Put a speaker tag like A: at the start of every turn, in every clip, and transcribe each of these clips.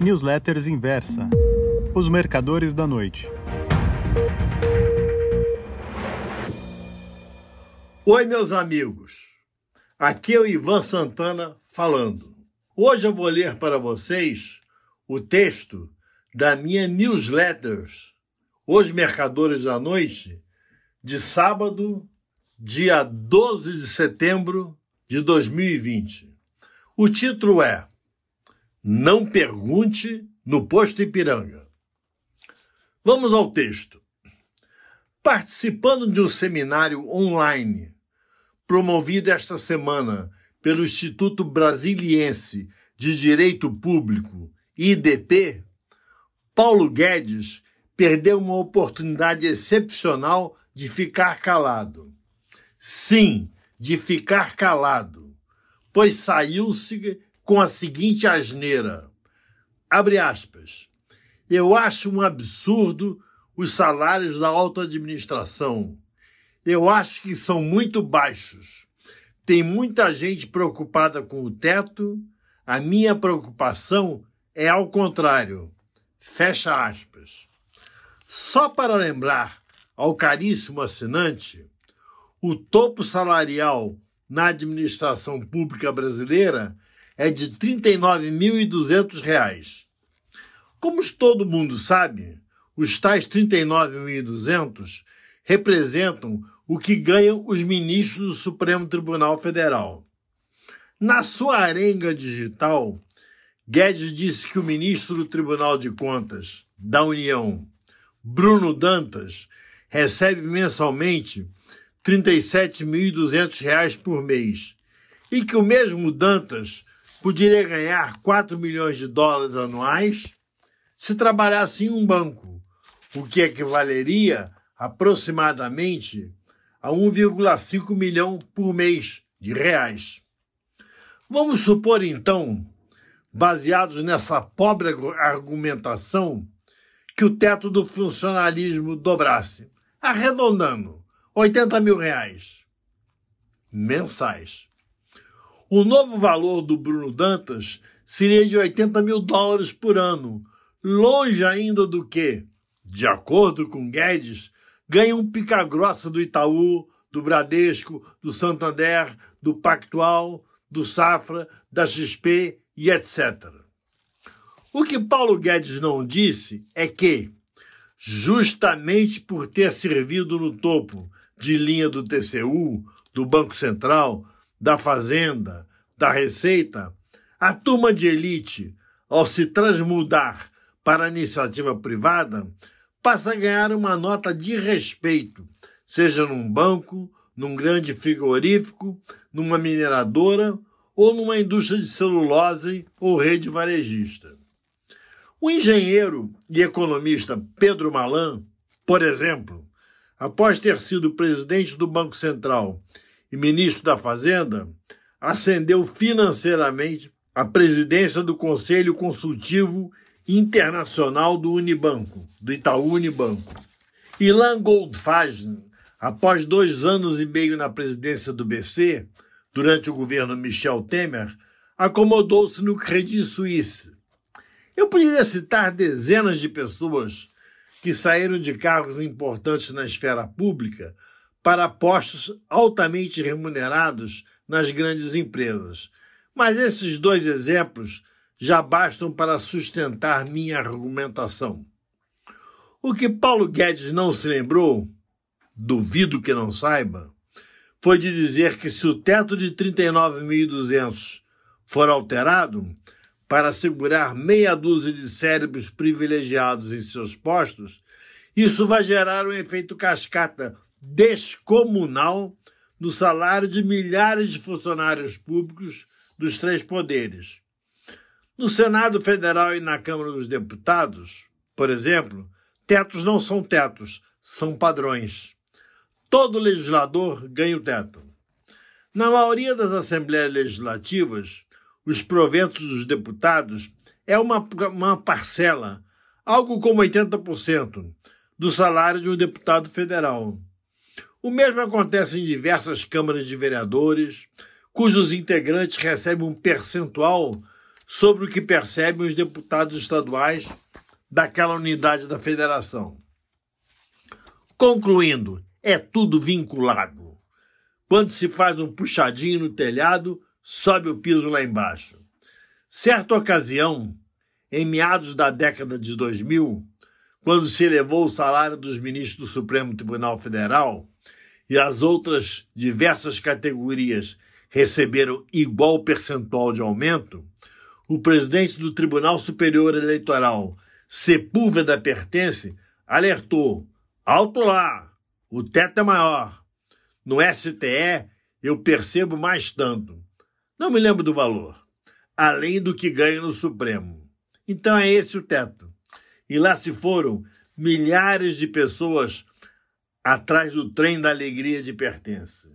A: Newsletters Inversa Os Mercadores da Noite.
B: Oi, meus amigos. Aqui é o Ivan Santana falando. Hoje eu vou ler para vocês o texto da minha newsletter, Os Mercadores da Noite, de sábado, dia 12 de setembro de 2020. O título é Não Pergunte no Posto Ipiranga. Vamos ao texto. Participando de um seminário online promovido esta semana pelo Instituto Brasiliense de Direito Público, IDP, Paulo Guedes perdeu uma oportunidade excepcional de ficar calado. Sim, de ficar calado pois saiu-se com a seguinte asneira. Abre aspas. Eu acho um absurdo os salários da alta administração. Eu acho que são muito baixos. Tem muita gente preocupada com o teto. A minha preocupação é ao contrário. Fecha aspas. Só para lembrar ao caríssimo assinante, o topo salarial na administração pública brasileira é de R$ 39.200. Como todo mundo sabe, os tais 39.200 representam o que ganham os ministros do Supremo Tribunal Federal. Na sua arenga digital, Guedes disse que o ministro do Tribunal de Contas da União, Bruno Dantas, recebe mensalmente 37.200 reais por mês e que o mesmo Dantas poderia ganhar 4 milhões de dólares anuais se trabalhasse em um banco, o que equivaleria aproximadamente a 1,5 milhão por mês de reais. Vamos supor então, baseados nessa pobre argumentação, que o teto do funcionalismo dobrasse, arredondando 80 mil reais mensais. O novo valor do Bruno Dantas seria de 80 mil dólares por ano, longe ainda do que, de acordo com Guedes, ganha um pica-grossa do Itaú, do Bradesco, do Santander, do Pactual, do Safra, da XP e etc. O que Paulo Guedes não disse é que, justamente por ter servido no topo de linha do TCU, do Banco Central, da Fazenda, da Receita, a turma de elite, ao se transmudar para a iniciativa privada, passa a ganhar uma nota de respeito, seja num banco, num grande frigorífico, numa mineradora ou numa indústria de celulose ou rede varejista. O engenheiro e economista Pedro Malan, por exemplo, após ter sido presidente do Banco Central e ministro da Fazenda, ascendeu financeiramente à presidência do Conselho Consultivo Internacional do Unibanco, do Itaú Unibanco. Ilan Goldfagen, após dois anos e meio na presidência do BC, durante o governo Michel Temer, acomodou-se no Credit Suisse. Eu poderia citar dezenas de pessoas que saíram de cargos importantes na esfera pública para postos altamente remunerados nas grandes empresas. Mas esses dois exemplos já bastam para sustentar minha argumentação. O que Paulo Guedes não se lembrou, duvido que não saiba, foi de dizer que se o teto de 39.200 for alterado, para segurar meia dúzia de cérebros privilegiados em seus postos, isso vai gerar um efeito cascata descomunal no salário de milhares de funcionários públicos dos três poderes. No Senado Federal e na Câmara dos Deputados, por exemplo, tetos não são tetos, são padrões. Todo legislador ganha o teto. Na maioria das assembleias legislativas, os proventos dos deputados é uma, uma parcela, algo como 80%, do salário de um deputado federal. O mesmo acontece em diversas câmaras de vereadores, cujos integrantes recebem um percentual sobre o que percebem os deputados estaduais daquela unidade da federação. Concluindo, é tudo vinculado. Quando se faz um puxadinho no telhado, sobe o piso lá embaixo. Certa ocasião, em meados da década de 2000, quando se elevou o salário dos ministros do Supremo Tribunal Federal e as outras diversas categorias receberam igual percentual de aumento, o presidente do Tribunal Superior Eleitoral, Sepúlveda Pertence, alertou: alto lá, o teto é maior. No STE eu percebo mais tanto. Não me lembro do valor, além do que ganho no Supremo. Então é esse o teto. E lá se foram milhares de pessoas atrás do trem da alegria de pertença.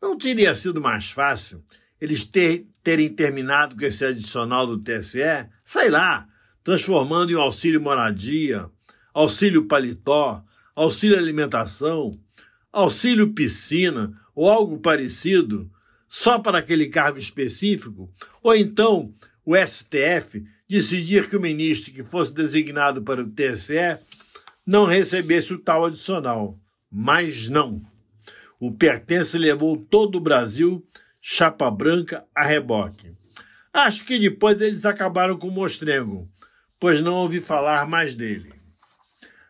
B: Não teria sido mais fácil eles ter, terem terminado com esse adicional do TSE? Sei lá, transformando em auxílio moradia, auxílio paletó, auxílio alimentação, auxílio piscina ou algo parecido, só para aquele cargo específico? Ou então o STF decidir que o ministro que fosse designado para o TSE não recebesse o tal adicional. Mas não. O pertence levou todo o Brasil chapa branca a reboque. Acho que depois eles acabaram com o mostrengo, pois não ouvi falar mais dele.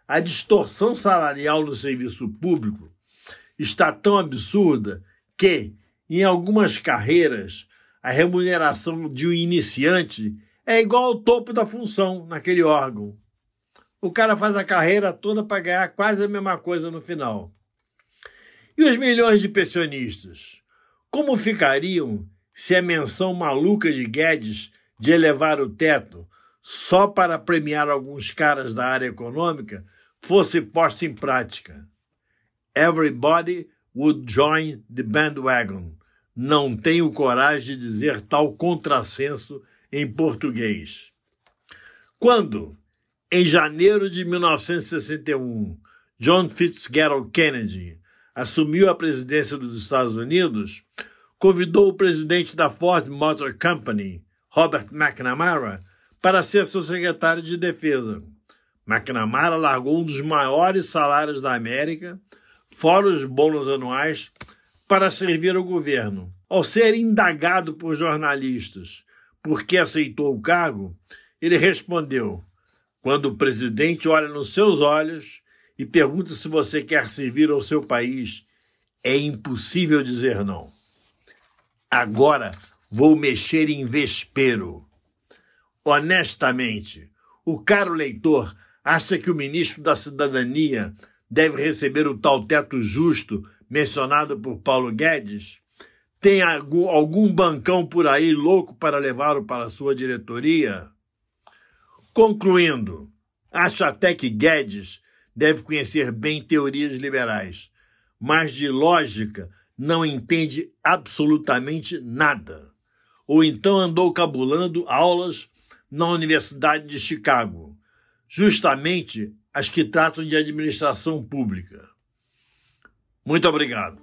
B: A distorção salarial no serviço público está tão absurda que, em algumas carreiras, a remuneração de um iniciante é igual ao topo da função naquele órgão. O cara faz a carreira toda para ganhar quase a mesma coisa no final. E os milhões de pensionistas? Como ficariam se a menção maluca de Guedes de elevar o teto só para premiar alguns caras da área econômica fosse posta em prática? Everybody would join the bandwagon. Não tenho coragem de dizer tal contrassenso em português. Quando, em janeiro de 1961, John Fitzgerald Kennedy assumiu a presidência dos Estados Unidos, convidou o presidente da Ford Motor Company, Robert McNamara, para ser seu secretário de defesa. McNamara largou um dos maiores salários da América, fora os bônus anuais, para servir ao governo. Ao ser indagado por jornalistas por que aceitou o cargo, ele respondeu: quando o presidente olha nos seus olhos e pergunta se você quer servir ao seu país, é impossível dizer não. Agora vou mexer em vespero. Honestamente, o caro leitor acha que o ministro da Cidadania deve receber o tal teto justo mencionado por Paulo Guedes? Tem algum, bancão por aí louco para levá-lo para sua diretoria? Concluindo, acho até que Guedes deve conhecer bem teorias liberais, mas de lógica não entende absolutamente nada. Ou então andou cabulando aulas na Universidade de Chicago, justamente as que tratam de administração pública. Muito obrigado.